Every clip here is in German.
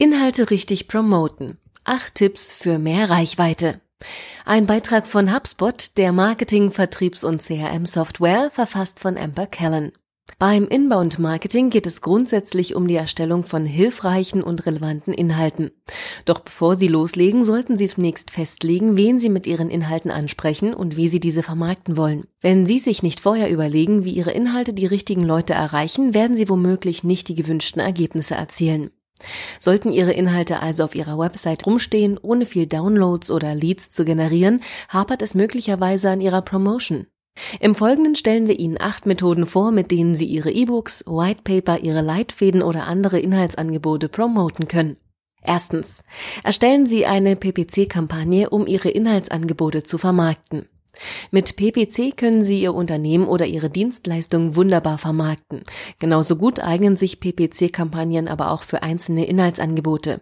Inhalte richtig promoten. Acht Tipps für mehr Reichweite. Ein Beitrag von HubSpot, der Marketing, Vertriebs- und CRM-Software, verfasst von Amber Callan. Beim Inbound-Marketing geht es grundsätzlich um die Erstellung von hilfreichen und relevanten Inhalten. Doch bevor Sie loslegen, sollten Sie zunächst festlegen, wen Sie mit Ihren Inhalten ansprechen und wie Sie diese vermarkten wollen. Wenn Sie sich nicht vorher überlegen, wie Ihre Inhalte die richtigen Leute erreichen, werden Sie womöglich nicht die gewünschten Ergebnisse erzielen. Sollten Ihre Inhalte also auf Ihrer Website rumstehen, ohne viel Downloads oder Leads zu generieren, hapert es möglicherweise an Ihrer Promotion. Im Folgenden stellen wir Ihnen acht Methoden vor, mit denen Sie Ihre E-Books, Whitepaper, Ihre Leitfäden oder andere Inhaltsangebote promoten können. Erstens. Erstellen Sie eine PPC-Kampagne, um Ihre Inhaltsangebote zu vermarkten. Mit PPC können Sie Ihr Unternehmen oder Ihre Dienstleistung wunderbar vermarkten. Genauso gut eignen sich PPC-Kampagnen aber auch für einzelne Inhaltsangebote.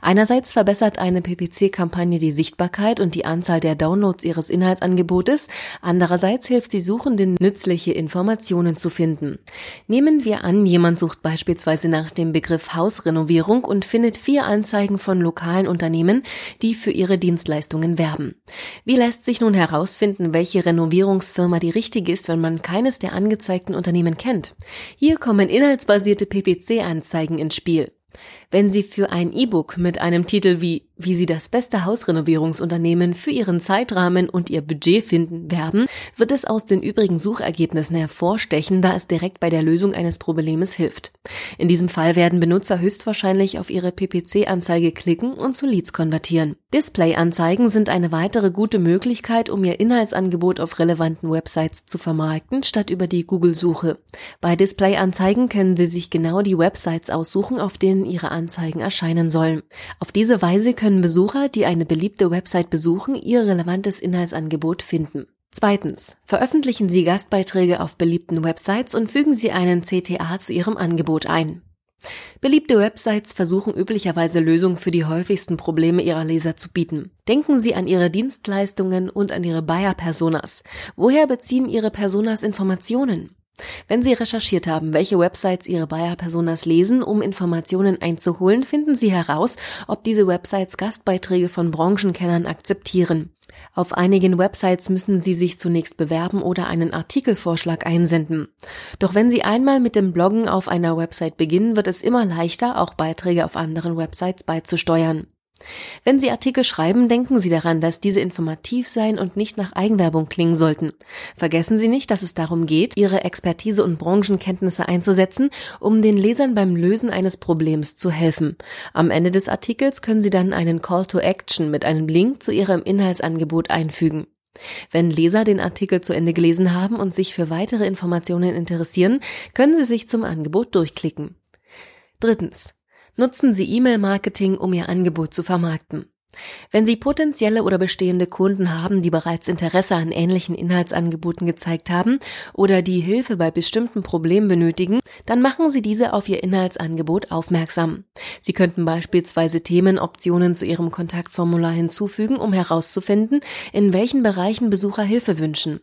Einerseits verbessert eine PPC-Kampagne die Sichtbarkeit und die Anzahl der Downloads Ihres Inhaltsangebotes, andererseits hilft sie Suchenden, nützliche Informationen zu finden. Nehmen wir an, jemand sucht beispielsweise nach dem Begriff Hausrenovierung und findet vier Anzeigen von lokalen Unternehmen, die für ihre Dienstleistungen werben. Wie lässt sich nun herausfinden, welche Renovierungsfirma die richtige ist, wenn man keines der angezeigten Unternehmen kennt. Hier kommen inhaltsbasierte PPC-Anzeigen ins Spiel. Wenn Sie für ein E-Book mit einem Titel wie wie Sie das beste Hausrenovierungsunternehmen für Ihren Zeitrahmen und Ihr Budget finden werben, wird es aus den übrigen Suchergebnissen hervorstechen, da es direkt bei der Lösung eines Problems hilft. In diesem Fall werden Benutzer höchstwahrscheinlich auf Ihre PPC-Anzeige klicken und zu Leads konvertieren. Display-Anzeigen sind eine weitere gute Möglichkeit, um Ihr Inhaltsangebot auf relevanten Websites zu vermarkten, statt über die Google-Suche. Bei Display-Anzeigen können Sie sich genau die Websites aussuchen, auf denen Ihre Anzeigen erscheinen sollen. Auf diese Weise können können Besucher, die eine beliebte Website besuchen, ihr relevantes Inhaltsangebot finden. Zweitens. Veröffentlichen Sie Gastbeiträge auf beliebten Websites und fügen Sie einen CTA zu Ihrem Angebot ein. Beliebte Websites versuchen üblicherweise Lösungen für die häufigsten Probleme ihrer Leser zu bieten. Denken Sie an Ihre Dienstleistungen und an Ihre Buyer-Personas. Woher beziehen Ihre Personas Informationen? Wenn Sie recherchiert haben, welche Websites Ihre Buyer-Personas lesen, um Informationen einzuholen, finden Sie heraus, ob diese Websites Gastbeiträge von Branchenkennern akzeptieren. Auf einigen Websites müssen Sie sich zunächst bewerben oder einen Artikelvorschlag einsenden. Doch wenn Sie einmal mit dem Bloggen auf einer Website beginnen, wird es immer leichter, auch Beiträge auf anderen Websites beizusteuern. Wenn Sie Artikel schreiben, denken Sie daran, dass diese informativ sein und nicht nach Eigenwerbung klingen sollten. Vergessen Sie nicht, dass es darum geht, Ihre Expertise und Branchenkenntnisse einzusetzen, um den Lesern beim Lösen eines Problems zu helfen. Am Ende des Artikels können Sie dann einen Call to Action mit einem Link zu Ihrem Inhaltsangebot einfügen. Wenn Leser den Artikel zu Ende gelesen haben und sich für weitere Informationen interessieren, können Sie sich zum Angebot durchklicken. Drittens. Nutzen Sie E-Mail-Marketing, um Ihr Angebot zu vermarkten. Wenn Sie potenzielle oder bestehende Kunden haben, die bereits Interesse an ähnlichen Inhaltsangeboten gezeigt haben oder die Hilfe bei bestimmten Problemen benötigen, dann machen Sie diese auf Ihr Inhaltsangebot aufmerksam. Sie könnten beispielsweise Themenoptionen zu Ihrem Kontaktformular hinzufügen, um herauszufinden, in welchen Bereichen Besucher Hilfe wünschen.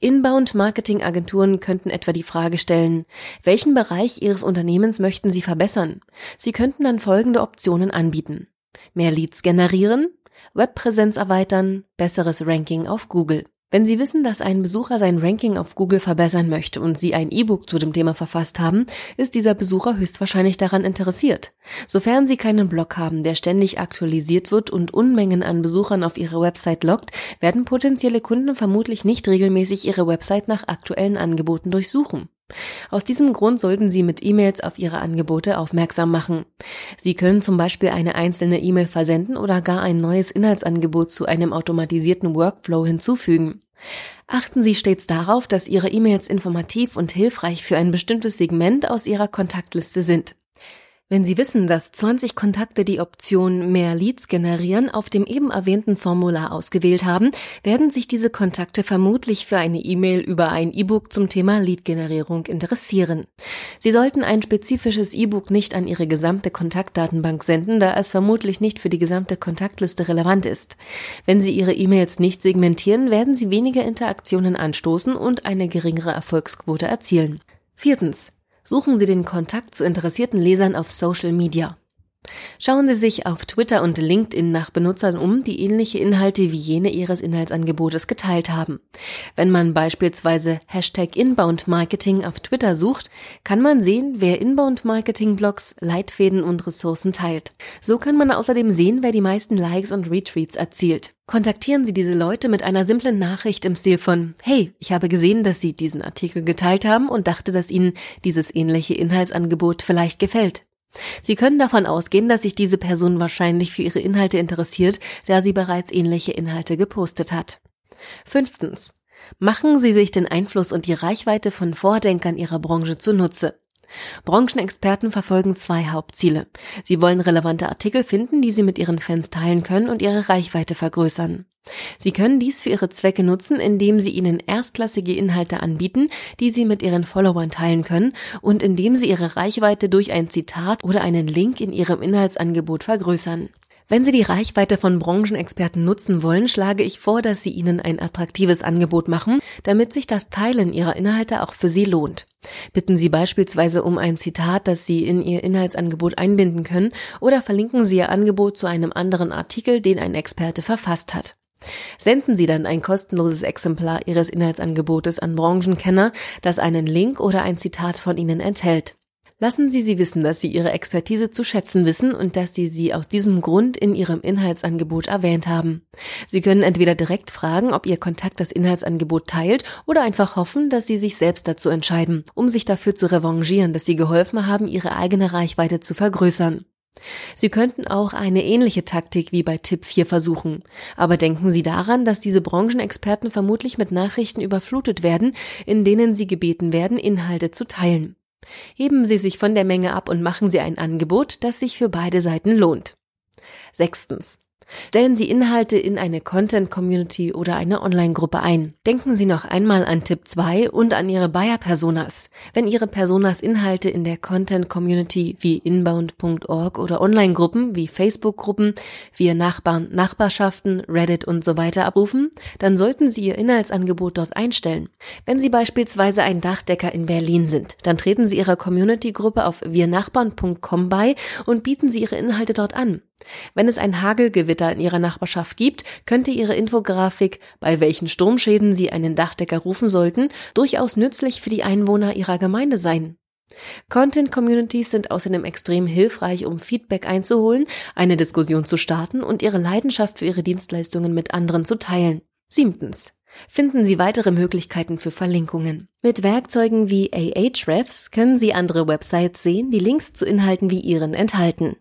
Inbound-Marketing-Agenturen könnten etwa die Frage stellen, welchen Bereich Ihres Unternehmens möchten Sie verbessern? Sie könnten dann folgende Optionen anbieten. Mehr Leads generieren, Webpräsenz erweitern, besseres Ranking auf Google. Wenn Sie wissen, dass ein Besucher sein Ranking auf Google verbessern möchte und Sie ein E-Book zu dem Thema verfasst haben, ist dieser Besucher höchstwahrscheinlich daran interessiert. Sofern Sie keinen Blog haben, der ständig aktualisiert wird und Unmengen an Besuchern auf Ihre Website lockt, werden potenzielle Kunden vermutlich nicht regelmäßig Ihre Website nach aktuellen Angeboten durchsuchen. Aus diesem Grund sollten Sie mit E-Mails auf Ihre Angebote aufmerksam machen. Sie können zum Beispiel eine einzelne E-Mail versenden oder gar ein neues Inhaltsangebot zu einem automatisierten Workflow hinzufügen. Achten Sie stets darauf, dass Ihre E-Mails informativ und hilfreich für ein bestimmtes Segment aus Ihrer Kontaktliste sind. Wenn Sie wissen, dass 20 Kontakte die Option Mehr Leads generieren auf dem eben erwähnten Formular ausgewählt haben, werden sich diese Kontakte vermutlich für eine E-Mail über ein E-Book zum Thema Lead-Generierung interessieren. Sie sollten ein spezifisches E-Book nicht an Ihre gesamte Kontaktdatenbank senden, da es vermutlich nicht für die gesamte Kontaktliste relevant ist. Wenn Sie Ihre E-Mails nicht segmentieren, werden Sie weniger Interaktionen anstoßen und eine geringere Erfolgsquote erzielen. Viertens. Suchen Sie den Kontakt zu interessierten Lesern auf Social Media. Schauen Sie sich auf Twitter und LinkedIn nach Benutzern um, die ähnliche Inhalte wie jene Ihres Inhaltsangebotes geteilt haben. Wenn man beispielsweise Hashtag Inbound Marketing auf Twitter sucht, kann man sehen, wer Inbound Marketing Blogs, Leitfäden und Ressourcen teilt. So kann man außerdem sehen, wer die meisten Likes und Retweets erzielt. Kontaktieren Sie diese Leute mit einer simplen Nachricht im Stil von Hey, ich habe gesehen, dass Sie diesen Artikel geteilt haben und dachte, dass Ihnen dieses ähnliche Inhaltsangebot vielleicht gefällt. Sie können davon ausgehen, dass sich diese Person wahrscheinlich für ihre Inhalte interessiert, da sie bereits ähnliche Inhalte gepostet hat. Fünftens. Machen Sie sich den Einfluss und die Reichweite von Vordenkern Ihrer Branche zunutze. Branchenexperten verfolgen zwei Hauptziele. Sie wollen relevante Artikel finden, die sie mit ihren Fans teilen können und ihre Reichweite vergrößern. Sie können dies für ihre Zwecke nutzen, indem sie ihnen erstklassige Inhalte anbieten, die sie mit ihren Followern teilen können und indem sie ihre Reichweite durch ein Zitat oder einen Link in ihrem Inhaltsangebot vergrößern. Wenn Sie die Reichweite von Branchenexperten nutzen wollen, schlage ich vor, dass Sie ihnen ein attraktives Angebot machen, damit sich das Teilen Ihrer Inhalte auch für Sie lohnt. Bitten Sie beispielsweise um ein Zitat, das Sie in Ihr Inhaltsangebot einbinden können, oder verlinken Sie Ihr Angebot zu einem anderen Artikel, den ein Experte verfasst hat. Senden Sie dann ein kostenloses Exemplar Ihres Inhaltsangebotes an Branchenkenner, das einen Link oder ein Zitat von Ihnen enthält. Lassen Sie sie wissen, dass Sie Ihre Expertise zu schätzen wissen und dass Sie sie aus diesem Grund in Ihrem Inhaltsangebot erwähnt haben. Sie können entweder direkt fragen, ob Ihr Kontakt das Inhaltsangebot teilt oder einfach hoffen, dass Sie sich selbst dazu entscheiden, um sich dafür zu revanchieren, dass Sie geholfen haben, Ihre eigene Reichweite zu vergrößern. Sie könnten auch eine ähnliche Taktik wie bei Tipp 4 versuchen. Aber denken Sie daran, dass diese Branchenexperten vermutlich mit Nachrichten überflutet werden, in denen sie gebeten werden, Inhalte zu teilen. Heben Sie sich von der Menge ab und machen Sie ein Angebot, das sich für beide Seiten lohnt. Sechstens. Stellen Sie Inhalte in eine Content-Community oder eine Online-Gruppe ein. Denken Sie noch einmal an Tipp 2 und an Ihre Buyer-Personas. Wenn Ihre Personas Inhalte in der Content-Community wie inbound.org oder Online-Gruppen wie Facebook-Gruppen, wie Nachbarn, Nachbarschaften, Reddit und so weiter abrufen, dann sollten Sie Ihr Inhaltsangebot dort einstellen. Wenn Sie beispielsweise ein Dachdecker in Berlin sind, dann treten Sie Ihrer Community-Gruppe auf wirnachbarn.com bei und bieten Sie Ihre Inhalte dort an. Wenn es ein Hagelgewitter in Ihrer Nachbarschaft gibt, könnte Ihre Infografik, bei welchen Sturmschäden Sie einen Dachdecker rufen sollten, durchaus nützlich für die Einwohner Ihrer Gemeinde sein. Content Communities sind außerdem extrem hilfreich, um Feedback einzuholen, eine Diskussion zu starten und Ihre Leidenschaft für Ihre Dienstleistungen mit anderen zu teilen. Siebtens. Finden Sie weitere Möglichkeiten für Verlinkungen. Mit Werkzeugen wie Ahrefs können Sie andere Websites sehen, die Links zu Inhalten wie Ihren enthalten.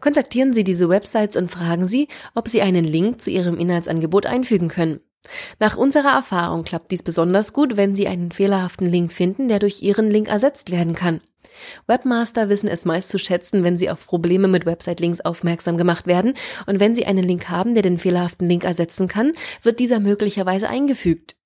Kontaktieren Sie diese Websites und fragen Sie, ob Sie einen Link zu Ihrem Inhaltsangebot einfügen können. Nach unserer Erfahrung klappt dies besonders gut, wenn Sie einen fehlerhaften Link finden, der durch Ihren Link ersetzt werden kann. Webmaster wissen es meist zu schätzen, wenn sie auf Probleme mit Website-Links aufmerksam gemacht werden, und wenn sie einen Link haben, der den fehlerhaften Link ersetzen kann, wird dieser möglicherweise eingefügt.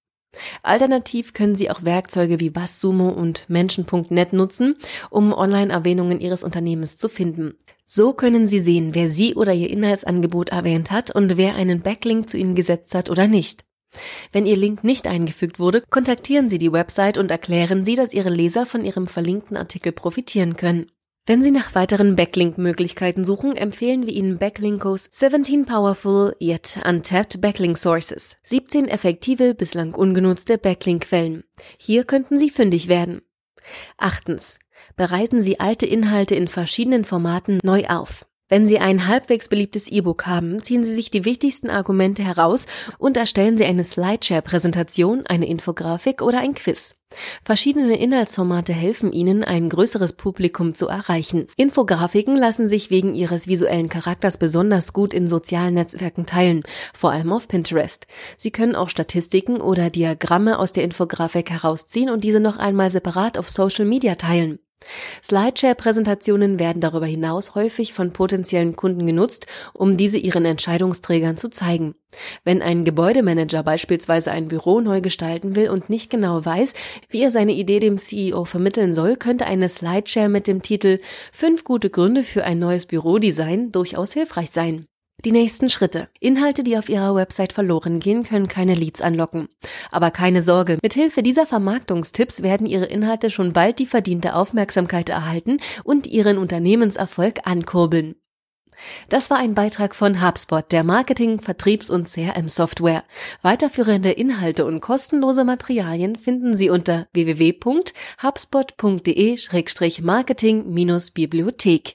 Alternativ können Sie auch Werkzeuge wie Basssumo und Menschen.net nutzen, um Online-Erwähnungen Ihres Unternehmens zu finden. So können Sie sehen, wer Sie oder Ihr Inhaltsangebot erwähnt hat und wer einen Backlink zu Ihnen gesetzt hat oder nicht. Wenn Ihr Link nicht eingefügt wurde, kontaktieren Sie die Website und erklären Sie, dass Ihre Leser von Ihrem verlinkten Artikel profitieren können. Wenn Sie nach weiteren Backlink-Möglichkeiten suchen, empfehlen wir Ihnen Backlinkos 17 Powerful Yet Untapped Backlink Sources. 17 effektive, bislang ungenutzte Backlink-Quellen. Hier könnten Sie fündig werden. Achtens bereiten Sie alte Inhalte in verschiedenen Formaten neu auf. Wenn Sie ein halbwegs beliebtes E-Book haben, ziehen Sie sich die wichtigsten Argumente heraus und erstellen Sie eine Slideshare-Präsentation, eine Infografik oder ein Quiz. Verschiedene Inhaltsformate helfen Ihnen, ein größeres Publikum zu erreichen. Infografiken lassen sich wegen ihres visuellen Charakters besonders gut in sozialen Netzwerken teilen, vor allem auf Pinterest. Sie können auch Statistiken oder Diagramme aus der Infografik herausziehen und diese noch einmal separat auf Social Media teilen. Slideshare-Präsentationen werden darüber hinaus häufig von potenziellen Kunden genutzt, um diese ihren Entscheidungsträgern zu zeigen. Wenn ein Gebäudemanager beispielsweise ein Büro neu gestalten will und nicht genau weiß, wie er seine Idee dem CEO vermitteln soll, könnte eine Slideshare mit dem Titel Fünf gute Gründe für ein neues Bürodesign durchaus hilfreich sein. Die nächsten Schritte. Inhalte, die auf Ihrer Website verloren gehen, können keine Leads anlocken. Aber keine Sorge, mithilfe dieser Vermarktungstipps werden Ihre Inhalte schon bald die verdiente Aufmerksamkeit erhalten und Ihren Unternehmenserfolg ankurbeln. Das war ein Beitrag von HubSpot, der Marketing, Vertriebs- und CRM-Software. Weiterführende Inhalte und kostenlose Materialien finden Sie unter www.hubspot.de-marketing-bibliothek.